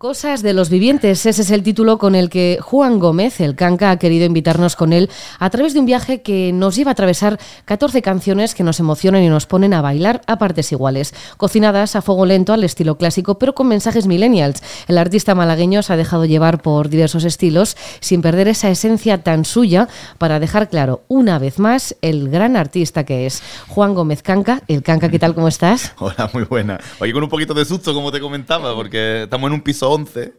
Cosas de los vivientes, ese es el título con el que Juan Gómez, el canca, ha querido invitarnos con él a través de un viaje que nos lleva a atravesar 14 canciones que nos emocionan y nos ponen a bailar a partes iguales, cocinadas a fuego lento al estilo clásico, pero con mensajes millennials. El artista malagueño se ha dejado llevar por diversos estilos sin perder esa esencia tan suya para dejar claro una vez más el gran artista que es Juan Gómez Canca. El canca, ¿qué tal? ¿Cómo estás? Hola, muy buena. Oye, con un poquito de susto, como te comentaba, porque estamos en un piso 11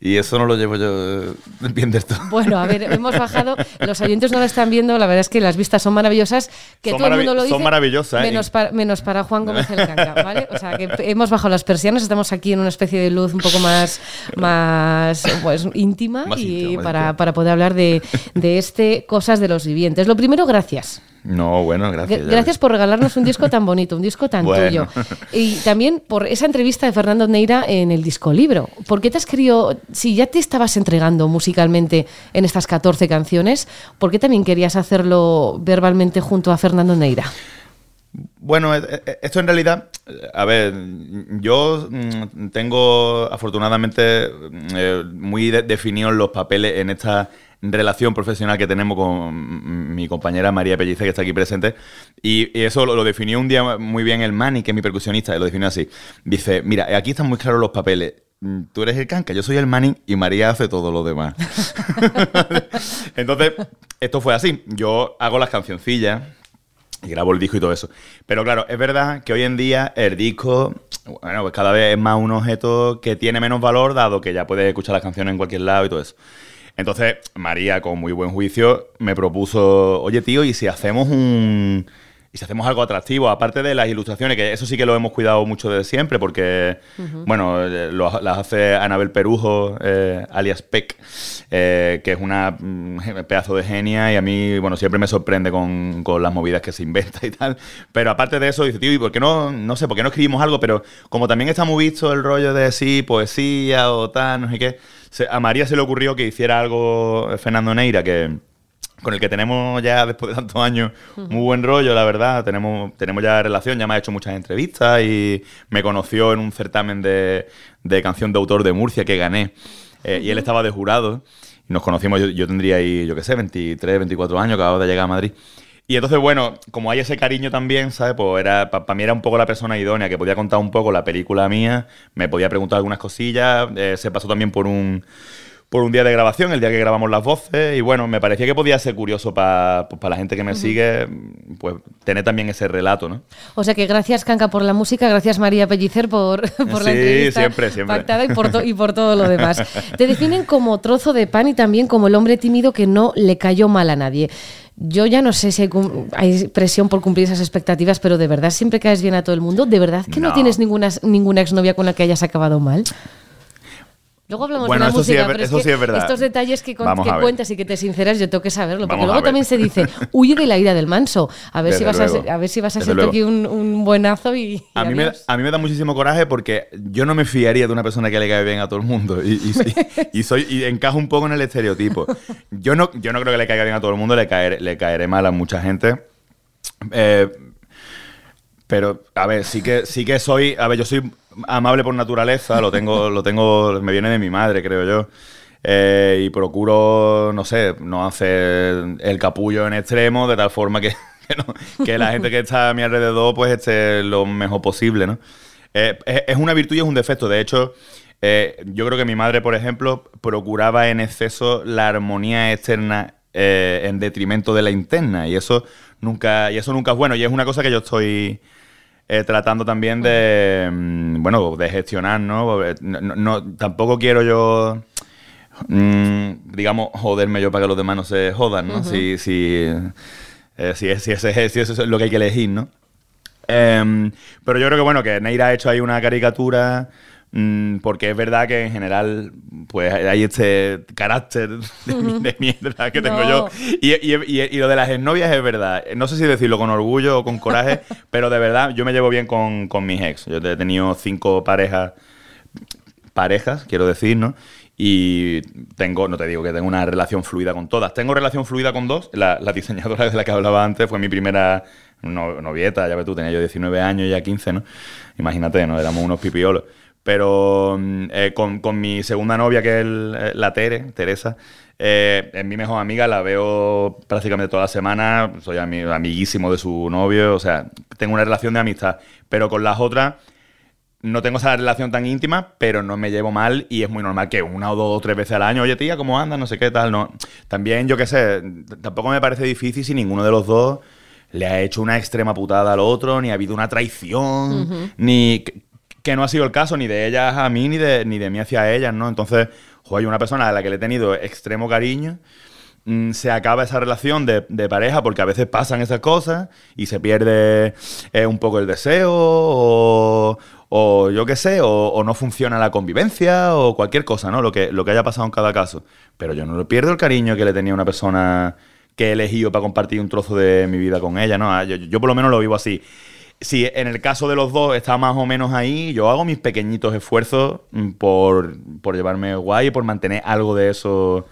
y eso no lo llevo yo, ¿entiendes tú? Bueno, a ver, hemos bajado, los oyentes no lo están viendo, la verdad es que las vistas son maravillosas, que todo el mundo lo dice. Son maravillosas, ¿eh? menos, para, menos para Juan Gómez el Canca, ¿vale? O sea, que hemos bajado las persianas, estamos aquí en una especie de luz un poco más, más pues, íntima y para, para, poder hablar de, de este Cosas de los Vivientes. Lo primero, gracias. No, bueno, gracias. Gracias por regalarnos un disco tan bonito, un disco tan tuyo. Y también por esa entrevista de Fernando Neira en el disco libro. ¿Por qué te has querido, si ya te estabas entregando musicalmente en estas 14 canciones, ¿por qué también querías hacerlo verbalmente junto a Fernando Neira? Bueno, e, e, esto en realidad, a ver, yo mm, tengo afortunadamente mm, eh, muy definidos los papeles en esta relación profesional que tenemos con mi compañera María Pellice, que está aquí presente. Y, eso lo, definió un día muy bien el Mani, que es mi percusionista, y lo definió así. Dice, mira, aquí están muy claros los papeles. Mm, tú eres el canca, yo soy el Mani y María hace todo lo demás. Entonces, esto fue así. Yo hago las cancioncillas y grabo el disco y todo eso. Pero claro, es verdad que hoy en día el disco, bueno, pues cada vez es más un objeto que tiene menos valor, dado que ya puedes escuchar las canciones en cualquier lado y todo eso. Entonces, María, con muy buen juicio, me propuso, oye tío, ¿y si hacemos un... Y si hacemos algo atractivo, aparte de las ilustraciones, que eso sí que lo hemos cuidado mucho desde siempre, porque, bueno, eh, las hace Anabel Perujo, eh, alias Peck, eh, que es una mm, pedazo de genia y a mí, bueno, siempre me sorprende con, con, las movidas que se inventa y tal. Pero aparte de eso, dice, tío, ¿y por qué no, no sé, por qué no escribimos algo? Pero como también está muy visto el rollo de sí, poesía o tal, no sé qué a María se le ocurrió que hiciera algo Fernando Neira, que con el que tenemos ya después de tantos años muy buen rollo, la verdad. Tenemos, tenemos ya relación, ya me ha hecho muchas entrevistas y me conoció en un certamen de, canción de autor de Murcia que gané. Eh, y él estaba de jurado. Y nos conocimos, yo, yo tendría ahí, yo qué sé, 23, 24 años, acababa de llegar a Madrid. Y entonces, bueno, como hay ese cariño también, ¿sabes? Pues era, para mí era un poco la persona idónea, que podía contar un poco la película mía, me podía preguntar algunas cosillas, eh, se pasó también por un, por un día de grabación, el día que grabamos las voces, y bueno, me parecía que podía ser curioso para pues, la gente que me sigue, pues tener también ese relato, ¿no? O sea que gracias, Canca, por la música, gracias, María Pellicer, por, por la entrevista siempre, siempre. pactada y por, y por todo lo demás. Te definen como trozo de pan y también como el hombre tímido que no le cayó mal a nadie. Yo ya no sé si hay, presión por cumplir esas expectativas, pero de verdad siempre caes bien a todo el mundo. ¿De verdad que no, tienes ninguna, ninguna exnovia con la que hayas acabado mal? Luego hablamos de la música, pero es, que estos detalles que, cuentas y que te sinceras, yo tengo que saberlo. Porque luego también se dice, huye de la ira del manso. A ver, si vas, a, a ver si vas a ser aquí un, buenazo y. a, mí me, a mí me da muchísimo coraje porque yo no me fiaría de una persona que le cae bien a todo el mundo. Y, y, soy, y encajo un poco en el estereotipo. Yo no, yo no creo que le caiga bien a todo el mundo, le, caer, le caeré mal a mucha gente. Eh, pero, a ver, sí que, sí que soy. A ver, yo soy amable por naturaleza, lo tengo, lo tengo, me viene de mi madre, creo yo. Eh, y procuro, no sé, no hacer el capullo en extremo de tal forma que, que, la gente que está a mi alrededor pues esté lo mejor posible, ¿no? Eh, es, una virtud y es un defecto. De hecho, eh, yo creo que mi madre, por ejemplo, procuraba en exceso la armonía externa en detrimento de la interna. Y eso nunca, y eso nunca es bueno. Y es una cosa que yo estoy eh, tratando también de, mm, bueno, de gestionar, ¿no? No, tampoco quiero yo, mm, digamos, joderme yo para que los demás no se jodan, ¿no? si, si, eh, si, si, ese, si, eso es lo que hay que elegir, ¿no? Em, pero yo creo que, bueno, que Neira ha hecho ahí una caricatura porque es verdad que en general pues hay este carácter de, mierda que tengo yo. Y, lo de las exnovias es verdad. No sé si decirlo con orgullo o con coraje, pero de verdad yo me llevo bien con, con mis ex. Yo he tenido cinco parejas, parejas, quiero decir, ¿no? Y tengo, no te digo que tengo una relación fluida con todas. Tengo relación fluida con dos. La, diseñadora de la que hablaba antes fue mi primera novieta, ya ves tú, tenía yo 19 años, ya 15, ¿no? Imagínate, ¿no? Éramos unos pipiolos. Pero mm, eh, con, con mi segunda novia, que es el- eh, la Tere, Teresa, eh, es mi mejor amiga, la veo prácticamente toda la semana, soy ami- amiguísimo de su novio, o sea, tengo una relación de amistad. Pero con las otras no tengo esa relación tan íntima, pero no me llevo mal y es muy normal que una o dos o tres veces al año, oye tía, ¿cómo andas? No sé qué tal, no. También, yo qué sé, tampoco me parece difícil si ninguno de los dos le ha hecho una extrema putada al otro, ni ha habido una traición, ni que, no ha sido el caso ni de ellas a mí, ni de, ni de mí hacia ellas, ¿no? Entonces, joder, una persona a la que le he tenido extremo cariño, mm, se acaba esa relación de, pareja porque a veces pasan esas cosas y se pierde eh, un poco el deseo o, yo qué sé, o, no funciona la convivencia o cualquier cosa, ¿no? Lo que, lo que haya pasado en cada caso. Pero yo no le pierdo el cariño que le tenía una persona que he elegido para compartir un trozo de mi vida con ella, ¿no? Ah, Yo, yo por lo menos lo vivo así. Si en el caso de los dos está más o menos ahí, yo hago mis pequeñitos esfuerzos mm, por, por llevarme guay y por mantener algo de eso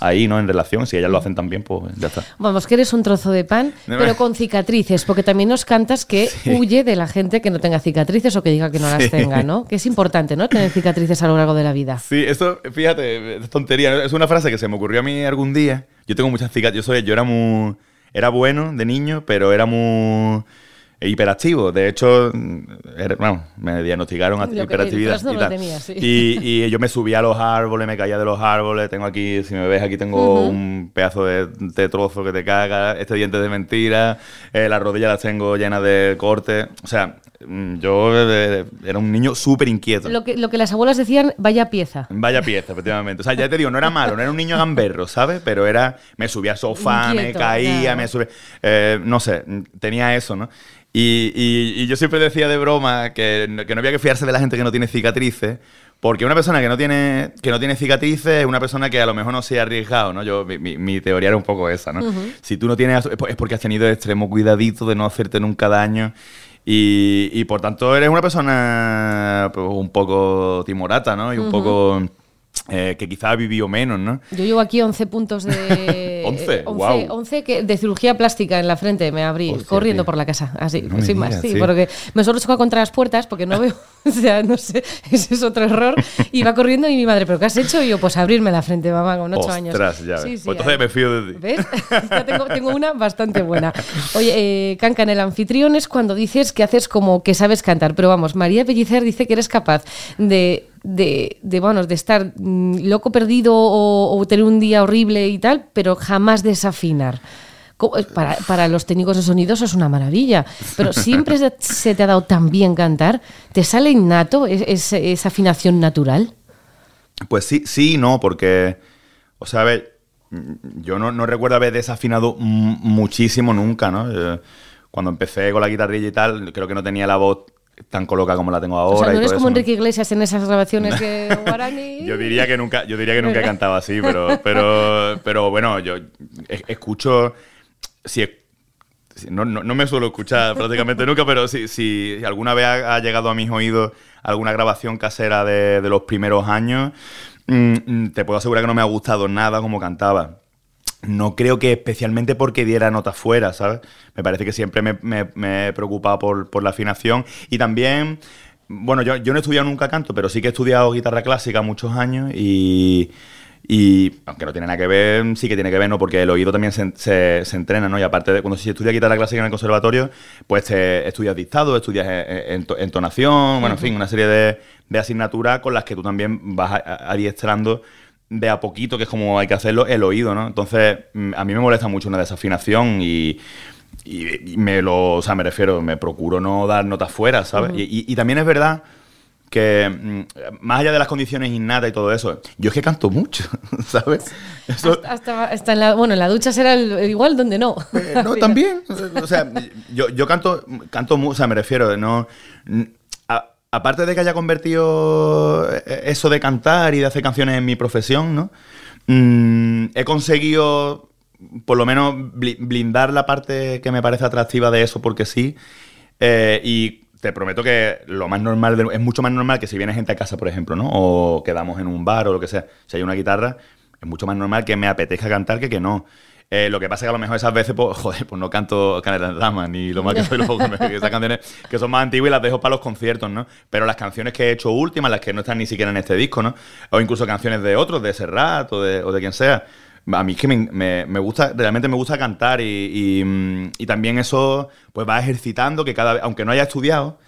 ahí, ¿no? En relación. Si ellas lo hacen también, pues ya está. Vamos, que eres un trozo de pan, pero con cicatrices, porque también nos cantas que huye de la gente que no tenga cicatrices o que diga que no las tenga, ¿no? Que es importante, ¿no? Tener cicatrices a lo largo de la vida. Sí, eso, fíjate, es tontería. Es una frase que se me ocurrió a mí algún día. Yo tengo muchas cicatrices. Yo, soy, yo era muy. Era bueno de niño, pero era muy hiperactivo. De hecho, bueno, me diagnosticaron Lo hiperactividad. y, lo tal. tenía, sí. Y- y yo me subía a los árboles, me caía de los árboles. Tengo aquí, si me ves, aquí tengo un pedazo de, de trozo que te caga. Este diente de mentira. eh, las rodillas las tengo llenas de cortes. O sea, mm, yo eh, era un niño súper inquieto. Lo que, lo que las abuelas decían, vaya pieza. Vaya pieza, efectivamente. O sea, ya te digo, no era malo, no era un niño gamberro, ¿sabes? Pero era. Me subía al sofá, me caía, claro. me subía. eh, no sé, tenía eso, ¿no? Y, y- y yo siempre decía de broma que, no- que no había que fiarse de la gente que no tiene cicatrices. Porque una persona que no tiene, que no tiene cicatrices es una persona que a lo mejor no se ha arriesgado, ¿no? Yo, mi, teoría era un poco esa, ¿no? Si tú no tienes, es porque has tenido extremo cuidadito de no hacerte nunca daño. Y, y por tanto eres una persona pues, un poco timorata, ¿no? Y un poco eh, que quizá ha vivido menos, ¿no? Yo llevo aquí 11 puntos de... 11, 11, guau. 11 que, de cirugía plástica en la frente, me abrí Hostia, corriendo tío. por la casa, así, No sin más, digas, sí, sí. porque me suelo chocar contra las puertas porque no veo, o sea, no sé, ese es otro error. Y va corriendo y mi madre, ¿pero qué has hecho? Y yo, pues abrirme la frente, mamá, con 8 años. Ya. Sí, sí, pues entonces me fío de ti. ¿Ves? Ya tengo, tengo una bastante buena. Oye, eh, Cancan, el anfitrión es cuando dices que haces como que sabes cantar, pero vamos, María Pellicer dice que eres capaz de, de, de, bueno, de estar mm, loco perdido o, tener un día horrible y tal, pero jamás desafinar. Eh, Para, para los técnicos de sonidos es una maravilla, pero siempre se- te ha dado tan bien cantar. ¿Te sale innato es- es- esa afinación natural? Pues sí, sí y no, porque, o sea, a ver, mm, yo no, no recuerdo haber desafinado muchísimo nunca, ¿no? Eh, Cuando empecé con la guitarrilla y tal, creo que no tenía la voz tan colocada como la tengo ahora. o sea, no eres todo como. Enrique Iglesias en esas grabaciones que guaraní. Yo diría que nunca, yo diría que nunca he cantado así, pero, pero, pero bueno, yo es- escucho. Si, no, no- no me suelo escuchar prácticamente nunca, pero si, si alguna vez ha, ha llegado a mis oídos alguna grabación casera de, de los primeros años, mm, te puedo asegurar que no me ha gustado nada como cantaba. No creo que especialmente porque diera notas fuera, ¿sabes? Me parece que siempre me, me- me he preocupado por, por la afinación. Y también, bueno, yo, yo no he estudiado nunca canto, pero sí que he estudiado guitarra clásica muchos años y, y aunque no tiene nada que ver, sí que tiene que ver, ¿no? Porque el oído también se, se- se entrena, ¿no? Y aparte de cuando se estudia guitarra clásica en el conservatorio, pues te estudias dictado, estudias eh, eh, ento- entonación, bueno, en fin, una serie de, de asignaturas con las que tú también vas adiestrando de a poquito, que es como hay que hacerlo, el oído, ¿no? Entonces, mm, a mí me molesta mucho una desafinación y, y- y me lo, o sea, me refiero, me procuro no dar notas fuera, ¿sabes? y, y- y también es verdad que, mm, más allá de las condiciones innatas y todo eso, yo es que canto mucho, ¿sabes? Eso, Hasta, hasta- hasta en la, bueno, en la ducha será el- igual donde no. eh, no, también. O sea, yo, yo canto, canto mucho, o sea, me refiero, no. Aparte de que haya convertido eh, eso de cantar y de hacer canciones en mi profesión, ¿no? Mm, he conseguido, por lo menos, bli- blindar la parte que me parece atractiva de eso, porque sí. Eh, y te prometo que lo más normal, de- es mucho más normal que si viene gente a casa, por ejemplo, ¿no? O quedamos en un bar o lo que sea. Si hay una guitarra, es mucho más normal que me apetezca cantar que que no. Eh, lo que pasa es que a lo mejor esas veces, pues, joder, pues no canto Canela en Rama, ni lo más que soy loco, que esas canciones que son más antiguas y las dejo para los conciertos, ¿no? Pero las canciones que he hecho últimas, las que no están ni siquiera en este disco, ¿no? O incluso canciones de otros, de Serrat o de, o de quien sea. A mí es que me, me, gusta, realmente me gusta cantar y, y, también eso pues va ejercitando que cada vez, aunque no haya estudiado,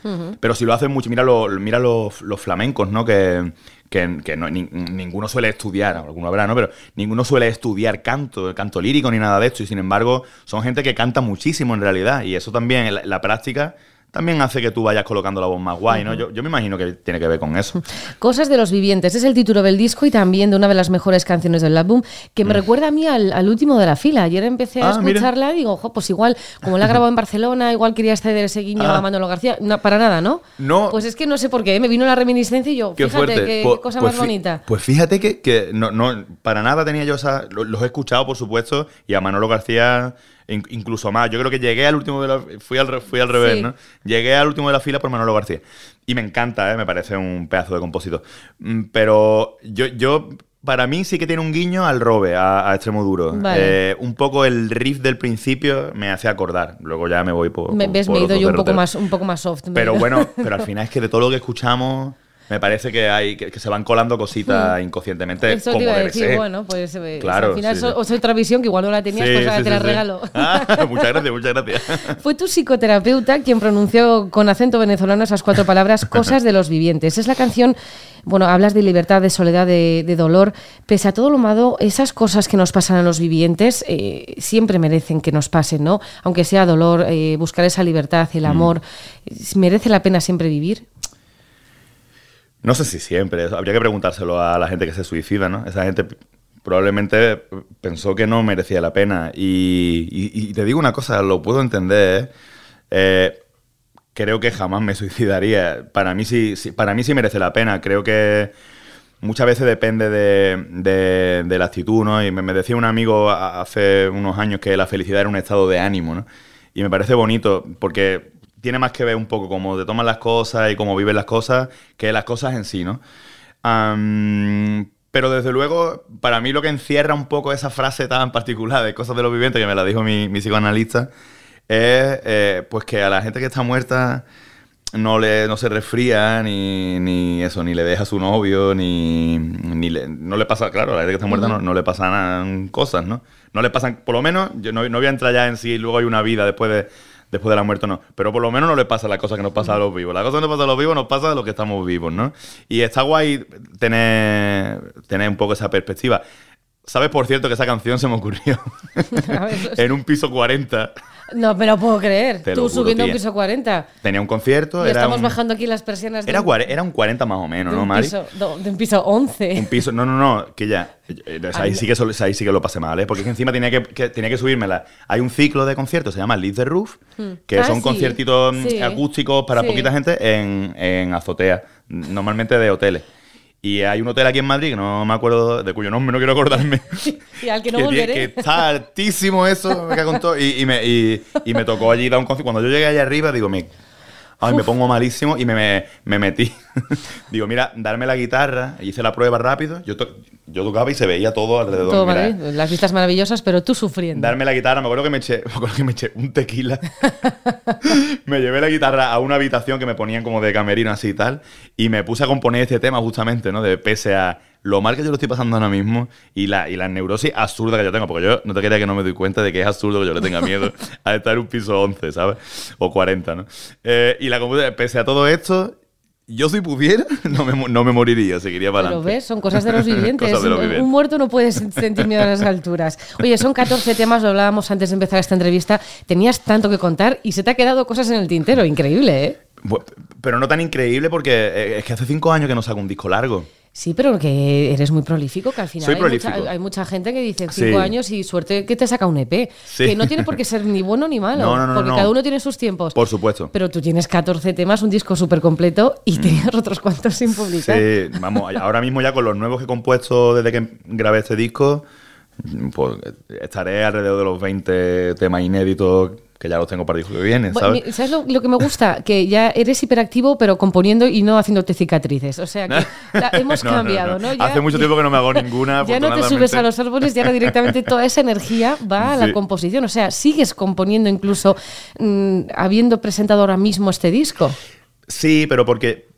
pero si lo haces mucho, mira, lo, mira los, los flamencos, ¿no? Que, que, no, ninguno suele estudiar, alguno habrá, ¿no? Pero ninguno suele estudiar canto, canto lírico ni nada de esto. Y sin embargo, son gente que canta muchísimo en realidad. Y eso también, la práctica, también hace que tú vayas colocando la voz más guay, ¿no? yo, me imagino que tiene que ver con eso. Cosas de los vivientes, es el título del disco y también de una de las mejores canciones del álbum, que me mm. recuerda a mí al, último de la fila. Ayer empecé a ah, escucharla y digo, ojo, pues igual, como la grabado en Barcelona, igual quería ceder ese guiño a ah. Manolo García. No, para nada, ¿no? No. Pues es que no sé por qué, ¿eh? me vino la reminiscencia y yo, fíjate qué, pues, cosa pues más bonita. Pues fíjate que, no, no, para nada tenía yo esa. Los he escuchado, por supuesto, y a Manolo García incluso más. Yo creo que llegué al último de la... Fui al, fui al revés, ¿no? Llegué al último de la fila por Manolo García. Y me encanta, ¿eh? Me parece un pedazo de compósito. Mm, pero yo, yo para mí sí que tiene un guiño al robe, a, Extremo Duro. Eh, un poco el riff del principio me hace acordar. Luego ya me voy por. Me, ves, me he ido yo un poco, más, un poco más soft. Pero bueno, pero al final es que de todo lo que escuchamos me parece que hay que, se van colando cositas hmm. inconscientemente. Eso te iba a decir, bueno, pues eh, claro, al final es otra visión que igual no la tenías, pues ahora te la regalo. Ah, muchas gracias, muchas gracias. Fue tu psicoterapeuta quien pronunció con acento venezolano esas cuatro palabras, cosas de los vivientes. Es la canción bueno, hablas de libertad, de soledad, de, dolor. Pese a todo lo malo, esas cosas que nos pasan a los vivientes eh, siempre merecen que nos pasen, ¿no? Aunque sea dolor, eh, buscar esa libertad, el mm. amor, ¿merece la pena siempre vivir? No sé si siempre, habría que preguntárselo a la gente que se suicida, ¿no? Esa gente probablemente pensó que no merecía la pena. Y, te digo una cosa, lo puedo entender. ¿eh? creo que jamás me suicidaría. Para mí sí, para mí sí merece la pena. Creo que muchas veces depende de, la actitud, ¿no? Y me, me, decía un amigo hace unos años que la felicidad era un estado de ánimo, ¿no? Y me parece bonito porque tiene más que ver un poco cómo te toman las cosas y cómo viven las cosas que las cosas en sí, ¿no? pero desde luego, para mí lo que encierra un poco esa frase tan particular de cosas de los vivientes, que me la dijo mi, psicoanalista, es eh, pues que a la gente que está muerta no, le, no se resfría, ni, eso, ni le deja a su novio, ni, no le pasa, claro, a la gente que está muerta no, le pasan cosas, ¿no? No le pasan, por lo menos, yo no, no voy a entrar ya en si luego hay una vida después de después de la muerte no. Pero por lo menos no le pasa la cosa que nos pasa a los vivos. La cosa que nos pasa a los vivos nos pasa a los que estamos vivos, ¿no? Y está guay tener, tener un poco esa perspectiva. ¿Sabes, por cierto, que esa canción se me ocurrió en un piso 40? No me lo puedo creer. Tú subiendo un piso 40. Tenía un concierto. Y estamos bajando aquí las persianas. Era, un, era un 40 más o menos, ¿no, Mari? de un piso 11. Un piso, no, no, no, que ya. Eh, ahí, sí que, ahí sí que lo pasé mal, ¿eh? Porque encima tenía que, tenía que subírmela. Hay un ciclo de conciertos, se llama Lead the Roof, hmm. que ah, son conciertitos mm, acústicos para poquita gente en, en azotea, normalmente de hoteles. Y hay un hotel aquí en Madrid, que no me acuerdo de cuyo nombre, no quiero acordarme. y al que no volveré. Que está altísimo eso, me cago todo. Y, y, me, y, y, me tocó allí dar un concierto. Cuando yo llegué allá arriba, digo, me, ay, me pongo malísimo y me, me, metí. Digo, mira, darme la guitarra, hice la prueba rápido, yo, yo tocaba y se veía todo alrededor. Todo las vistas maravillosas, pero tú sufriendo. Darme la guitarra, me acuerdo que me eché, me acuerdo que me eché un tequila. me llevé la guitarra a una habitación que me ponían como de camerino así y tal, y me puse a componer este tema justamente, ¿no? De pese a lo mal que yo lo estoy pasando ahora mismo y la, y la neurosis absurda que yo tengo, porque yo no te quería que no me doy cuenta de que es absurdo que yo le tenga miedo a estar en un piso 11, ¿sabes? O 40, ¿no? Eh, y la computadora, pese a todo esto, yo si pudiera, no me, no me moriría, seguiría para adelante. Pero ves, son cosas de los vivientes. Un muerto no puede sentir miedo a las alturas. Oye, son 14 temas, lo hablábamos antes de empezar esta entrevista. Tenías tanto que contar y se te ha quedado cosas en el tintero. Increíble, ¿eh? Pero no tan increíble porque eh, es que hace cinco años que no saco un disco largo. Sí, pero que eres muy prolífico, que al final hay, Mucha, hay, mucha, gente que dice cinco años y suerte que te saca un EP. Que no tiene por qué ser ni bueno ni malo, porque cada uno tiene sus tiempos. Por supuesto. Pero tú tienes 14 temas, un disco súper completo y mm. tenías otros cuantos sin publicar. Sí, vamos, ahora mismo ya con los nuevos que he compuesto desde que grabé este disco, pues estaré alrededor de los 20 temas inéditos que ya los tengo para el que viene, ¿sabes? mi- ¿Sabes lo, lo que me gusta? Que ya eres hiperactivo, pero componiendo y no haciéndote cicatrices. O sea que la- hemos No, no, cambiado, ¿no? Ya- Hace mucho tiempo que no me hago ninguna. Ya no te subes a los árboles y ahora directamente toda esa energía va a la Sí. composición. O sea, sigues componiendo incluso mm, habiendo presentado ahora mismo este disco. Sí, pero porque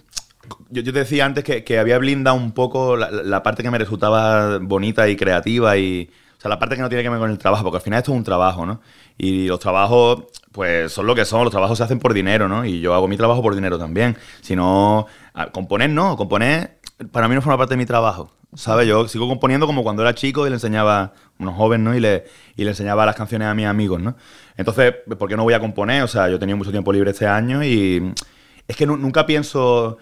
yo, yo te decía antes que, que había blindado un poco la, la parte que me resultaba bonita y creativa y... Sea, la parte que no tiene que ver con el trabajo, porque al final esto es un trabajo, ¿no? Y los trabajos, pues, son lo que son. Los trabajos se hacen por dinero, ¿no? Y yo hago mi trabajo por dinero también. Si no... Componer no. Componer para mí no forma parte de mi trabajo. ¿Sabes? Yo sigo componiendo como cuando era chico y le enseñaba unos jóvenes, ¿no? Y le, y le enseñaba las canciones a mis amigos, ¿no? Entonces, ¿por qué no voy a componer? O sea, yo tenía mucho tiempo libre este año y es que nu- nunca pienso...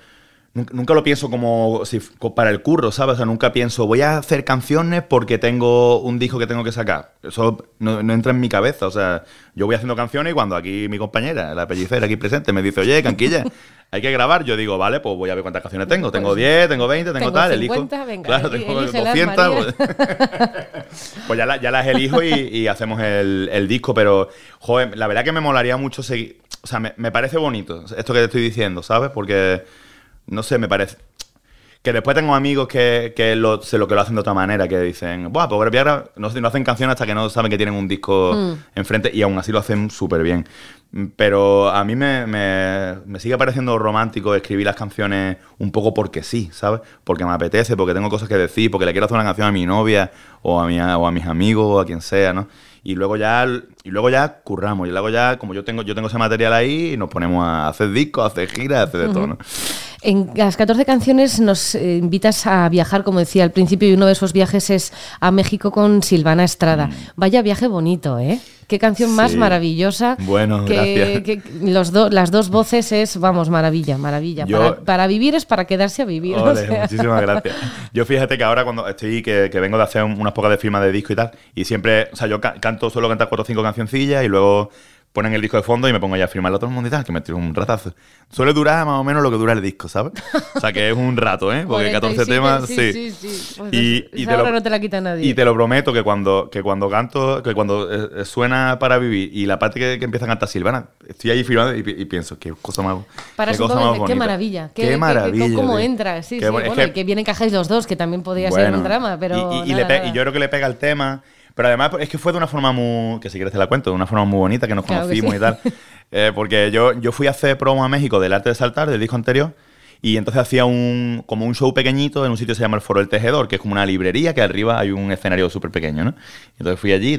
Nunca, lo pienso como si para el curro, ¿sabes? O sea, nunca pienso, voy a hacer canciones porque tengo un disco que tengo que sacar. Eso no, no entra en mi cabeza. O sea, yo voy haciendo canciones y cuando aquí mi compañera, la pellicera aquí presente, me dice, oye, Canquilla, hay que grabar. Yo digo, vale, pues voy a ver cuántas canciones tengo. Tengo 10, tengo 20, tengo, Tengo tal, 50, elijo. venga, claro, tengo elígelas, 200. María. Pues, pues ya, la- ya las elijo y, y hacemos el, el disco. Pero, joder, la verdad que me molaría mucho seguir. O sea, me, me parece bonito esto que te estoy diciendo, ¿sabes? Porque, no sé, me parece. Que después tengo amigos que, que lo, se lo que lo hacen de otra manera, que dicen, Buah, pues voy a grabar", no, no hacen canciones hasta que no saben que tienen un disco enfrente y aún así lo hacen súper bien. Mm, Pero a mí me, me- me sigue pareciendo romántico escribir las canciones un poco porque sí, ¿sabes? Porque me apetece, porque tengo cosas que decir, porque le quiero hacer una canción a mi novia o a, mi, o a mis amigos o a quien sea, ¿no? Y luego ya y luego ya curramos. Y luego ya, como yo tengo, yo tengo ese material ahí, nos ponemos a hacer discos, a hacer giras, a hacer de todo, ¿no? En las 14 canciones nos eh, invitas a viajar, como decía al principio, y uno de esos viajes es a México con Silvana Estrada. Vaya viaje bonito, ¿eh? Qué canción más Mm. Maravillosa. Bueno, que, gracias. que los do- las dos voces es, vamos, maravilla, maravilla. Yo- Para, para vivir es para quedarse a vivir. o Ole, sea. muchísimas gracias. Yo fíjate que ahora cuando estoy, que, que vengo de hacer un- unas pocas de firmas de disco y tal, y siempre, o sea, yo ca- canto, suelo cantar cuatro o cinco cancioncillas y luego ponen el disco de fondo y me pongo ya a firmarlo a todo el mundo y tal, que me tiro un ratazo. Suele durar más o menos lo que dura el disco, ¿sabes? O sea, que es un rato, ¿eh? Porque 14 47, temas, sí. sí. Sí, Pues Y, y te lo, hora no te la quita nadie. y te lo prometo que cuando, que cuando canto, que cuando eh, eh, suena para vivir y la parte que, que empieza a cantar Silvana, estoy ahí firmando y, y pienso, qué cosa más, Para qué cosa más qué bonita. maravilla. Qué, Qué, qué- maravilla. cómo entra. Sí, Qué sí. bueno, es que- y que bien encajáis los dos, que también podría ser bueno, un drama, pero. Y, nada, le nada. y yo creo que le pega el tema. Pero además es que fue de una forma muy. que si quieres te la cuento, de una forma muy bonita, que nos Claro que conocimos sí. y tal. Eh, porque yo, yo fui a hacer promo a México del arte de saltar, del disco anterior. Y entonces hacía un, como un show pequeñito en un sitio que se llama el Foro del Tejedor, que es como una librería que arriba hay un escenario súper pequeño, ¿no? Entonces fui allí y,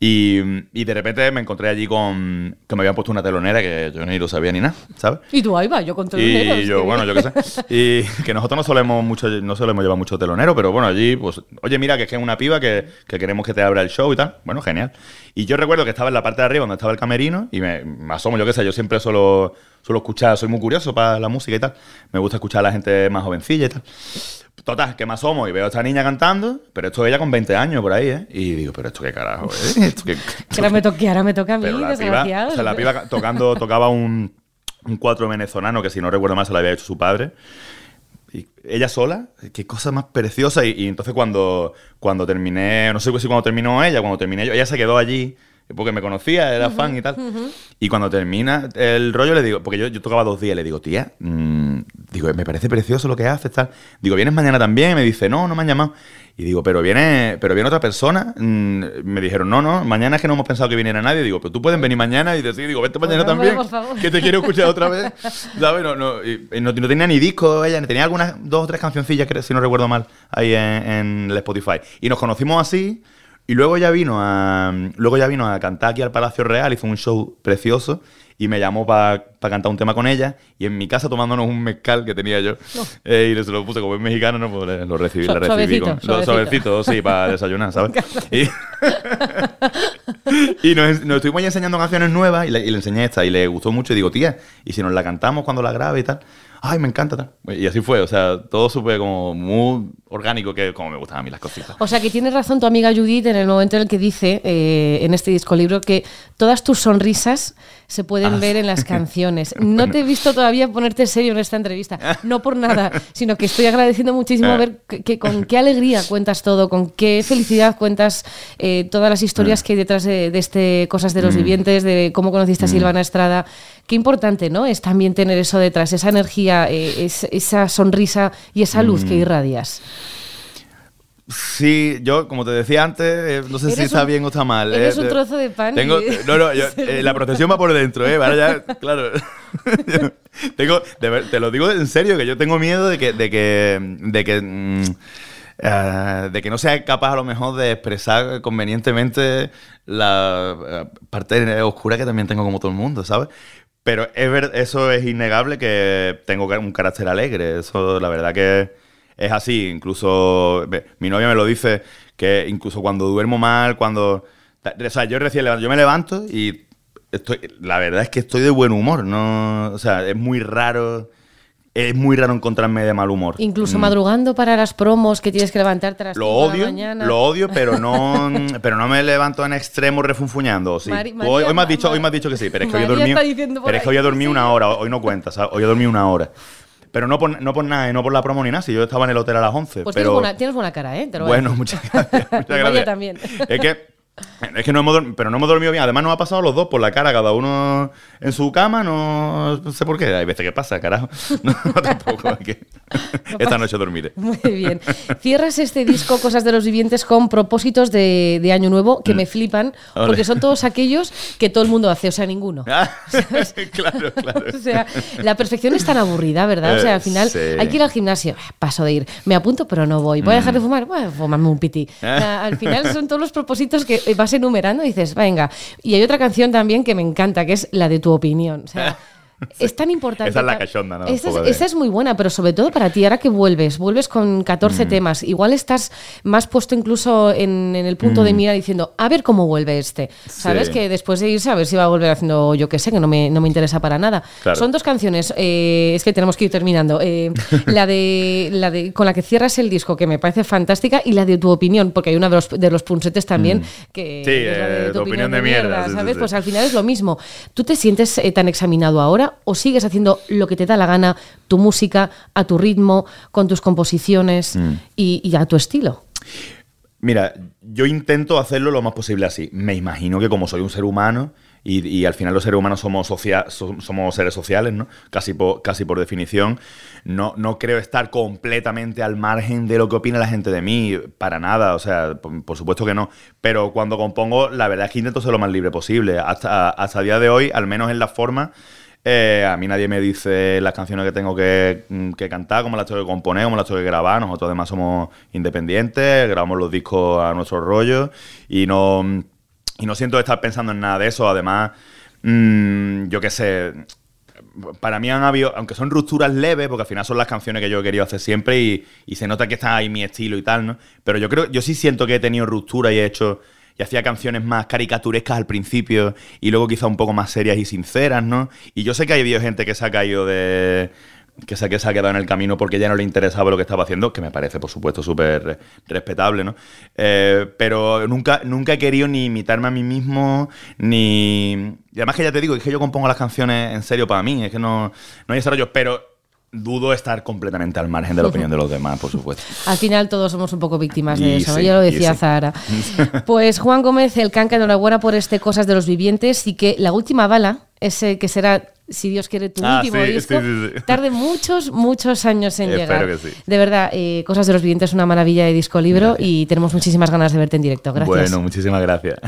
y, y de repente me encontré allí con que me habían puesto una telonera que yo ni lo sabía ni nada, ¿sabes? Y tú ahí va, yo con teloneros, Y yo, bueno, yo qué sé. Y que nosotros no solemos mucho, no solemos llevar mucho telonero, pero bueno, allí, pues, oye, mira, que es que es una piba que, que queremos que te abra el show y tal. Bueno, genial. Y yo recuerdo que estaba en la parte de arriba donde estaba el camerino y me, me asomo, yo qué sé, yo siempre suelo, suelo escuchar, soy muy curioso para la música y tal. Me gusta escuchar a la gente más jovencilla y tal. Total, que me asomo y veo a esta niña cantando, pero esto ella con 20 años por ahí, ¿eh? Y digo, pero esto qué carajo, ¿eh? Esto qué- Que ahora me toque, ahora me toca a mí, pero la piba, desgraciado. o sea, la piba tocando, tocaba un, un cuatro venezolano que si no recuerdo mal se lo había hecho su padre. Y ella sola, qué cosa más preciosa. Y, y entonces cuando, cuando terminé, no sé si cuando terminó ella, cuando terminé yo, ella se quedó allí porque me conocía, era fan y tal. Y cuando termina el rollo le digo, porque yo, yo tocaba dos días, le digo, tía, mm, digo, me parece precioso lo que haces, tal. Digo, ¿vienes mañana también? Y me dice, no, no me han llamado. Y digo, pero viene, pero viene otra persona. Mm, me dijeron, no, no, mañana es que no hemos pensado que viniera nadie. Digo, pero tú puedes venir mañana y decir, digo, vete mañana también. por favor. Que te quiero escuchar otra vez. ¿Sabes? No, no, y- no, no tenía ni disco ella, tenía algunas dos o tres cancioncillas, si no recuerdo mal, ahí en, en el Spotify. Y nos conocimos así. Y luego ya vino a luego ya vino a cantar aquí al Palacio Real, hizo un show precioso y me llamó para cantar un tema con ella y en mi casa tomándonos un mezcal que tenía yo eh, y se lo puse como es mexicano, no pues le- lo recibí, Su- la recibí con suavecito, lo- suavecito. suavecito, sí, para desayunar, ¿sabes? y y nos, nos estuvimos enseñando canciones nuevas y le, y le enseñé esta y le gustó mucho y digo, tía, ¿y si nos la cantamos cuando la grabe y tal? Ay, me encanta tal. Y así fue, o sea, todo supe como muy orgánico que como me gustan a mí las cositas. O sea que tiene razón tu amiga Judith en el momento en el que dice eh, en este disco libro que todas tus sonrisas se pueden Ah, ver en las canciones. No te he visto todavía ponerte serio en esta entrevista, no por nada, sino que estoy agradeciendo muchísimo Ah. ver que, que con qué alegría cuentas todo, con qué felicidad cuentas eh, todas las historias Ah. que hay detrás de, de este Cosas de Mm. los Vivientes, de cómo conociste a Silvana Estrada. Qué importante, ¿no? Es también tener eso detrás, esa energía, eh, es- esa sonrisa y esa luz Mm. que irradias. Sí, yo, como te decía antes, eh, no sé si está un- bien o está mal. eres eh, un trozo de pan Tengo, y- no, no, yo- eh, la procesión va por dentro, ¿eh? Ahora ya, claro. tengo, de te lo digo en serio, que yo tengo miedo de que, de que, de que, mm, eh, de que no sea capaz a lo mejor de expresar convenientemente la parte oscura que también tengo como todo el mundo, ¿sabes? Pero es eso es innegable que tengo un carácter alegre. Eso, la verdad que es así. Incluso mi novia me lo dice que incluso cuando duermo mal, cuando. O sea, yo recién levanto, yo me levanto y estoy. La verdad es que estoy de buen humor. No, o sea, es muy raro. Es muy raro encontrarme de mal humor. Incluso Mm. madrugando para las promos que tienes que levantarte a las Lo 5 de la odio, mañana. lo odio, pero no, pero no me levanto en extremo refunfuñando. Sí. Mari- Tú María- hoy, hoy me has dicho, hoy me has dicho que sí, pero es que hoy he dormido, pero es que hoy he dormido sí. una hora, hoy no cuenta, ¿sabes? Hoy he dormido una hora. Pero no por, no por nada, no por la promo ni nada, si yo estaba en el hotel a las 11. Pues pero... tienes, buena, tienes buena cara, ¿eh? Te lo Bueno, muchas gracias. Muchas gracias. también. Es que, es que no hemos dormido, pero no hemos dormido bien. Además, nos ha pasado los dos por la cara, cada uno en su cama. No, sé por qué. Hay veces que pasa, carajo. No, tampoco. es que esta noche dormiré. Muy bien. Cierras este disco, Cosas de los Vivientes, con propósitos de, de Año Nuevo que me flipan, Mm. Porque son todos aquellos que todo el mundo hace, o sea, ninguno. Ah, claro, claro. O sea, la perfección es tan aburrida, ¿verdad? O sea, al Eh, final sí. hay que ir al gimnasio. Ah, Paso de ir. Me apunto, pero no voy. ¿Voy a Mm. dejar de fumar? Bueno, fumarme un piti. O sea, al final son todos los propósitos que vas enumerando y dices, venga. Y hay otra canción también que me encanta, que es la de tu opinión. O sea, es tan importante. Esa es la cachonda, ¿no? Esa es, poco de- esa es muy buena, pero sobre todo para ti, ahora que vuelves, vuelves con Mm. 14 temas. Igual estás más puesto incluso en, en el punto de mira diciendo, a ver cómo vuelve este. Sabes Mm. Sí. que después de irse, a ver si va a volver haciendo yo que sé, que no me, no me interesa para nada. Claro. Son dos canciones, eh, es que tenemos que ir terminando. Eh, la, de, la de con la que cierras el disco, que me parece fantástica, y la de tu opinión, porque hay una de los, de los punsetes también, que Mm. Sí, es la de eh, tu opinión de mierda, sí, ¿sabes? Pues al final es lo mismo. ¿Tú te sientes tan examinado ahora o sigues haciendo lo que te da la gana, tu música, a tu ritmo, con tus composiciones Mm. y, y a tu estilo? Mira, yo intento hacerlo lo más posible así. Me imagino que como soy un ser humano y, y al final los seres humanos somos, socia- so- somos seres sociales, ¿no? Casi por, casi por definición, no, no creo estar completamente al margen de lo que opina la gente de mí, para nada, o sea, por, por supuesto que no. Pero cuando compongo, la verdad es que intento ser lo más libre posible. Hasta, hasta el día de hoy, al menos en la forma, eh, a mí nadie me dice las canciones que tengo que, mm, que cantar, cómo las tengo que componer, cómo las tengo que grabar. Nosotros además somos independientes, grabamos los discos a nuestro rollo y no, y no siento estar pensando en nada de eso. Además, mm, yo qué sé, para mí han habido, aunque son rupturas leves, porque al final son las canciones que yo he querido hacer siempre y, y se nota que está ahí mi estilo y tal, ¿no? Pero yo creo, yo sí siento que he tenido ruptura y he hecho, y hacía canciones más caricaturescas al principio y luego quizá un poco más serias y sinceras, ¿no? Y yo sé que hay habido gente que se ha caído de... Que se, que se ha quedado en el camino porque ya no le interesaba lo que estaba haciendo, que me parece, por supuesto, súper re- respetable, ¿no? Eh, pero nunca, nunca he querido ni imitarme a mí mismo, ni... Y además que ya te digo, es que yo compongo las canciones en serio para mí, es que no, no hay desarrollo, pero dudo estar completamente al margen de la opinión de los demás, por supuesto. Al final todos somos un poco víctimas de Y eso, ya lo decía sí. Zahara. Pues Juan Gómez, el canca, enhorabuena por este Cosas de los Vivientes y que la última bala, ese que será, si Dios quiere, tu Ah, último sí, disco, sí, tarde muchos, muchos años en Espero llegar. que sí. De verdad, eh, Cosas de los Vivientes es una maravilla de disco libro y tenemos muchísimas ganas de verte en directo. Gracias. Bueno, muchísimas gracias.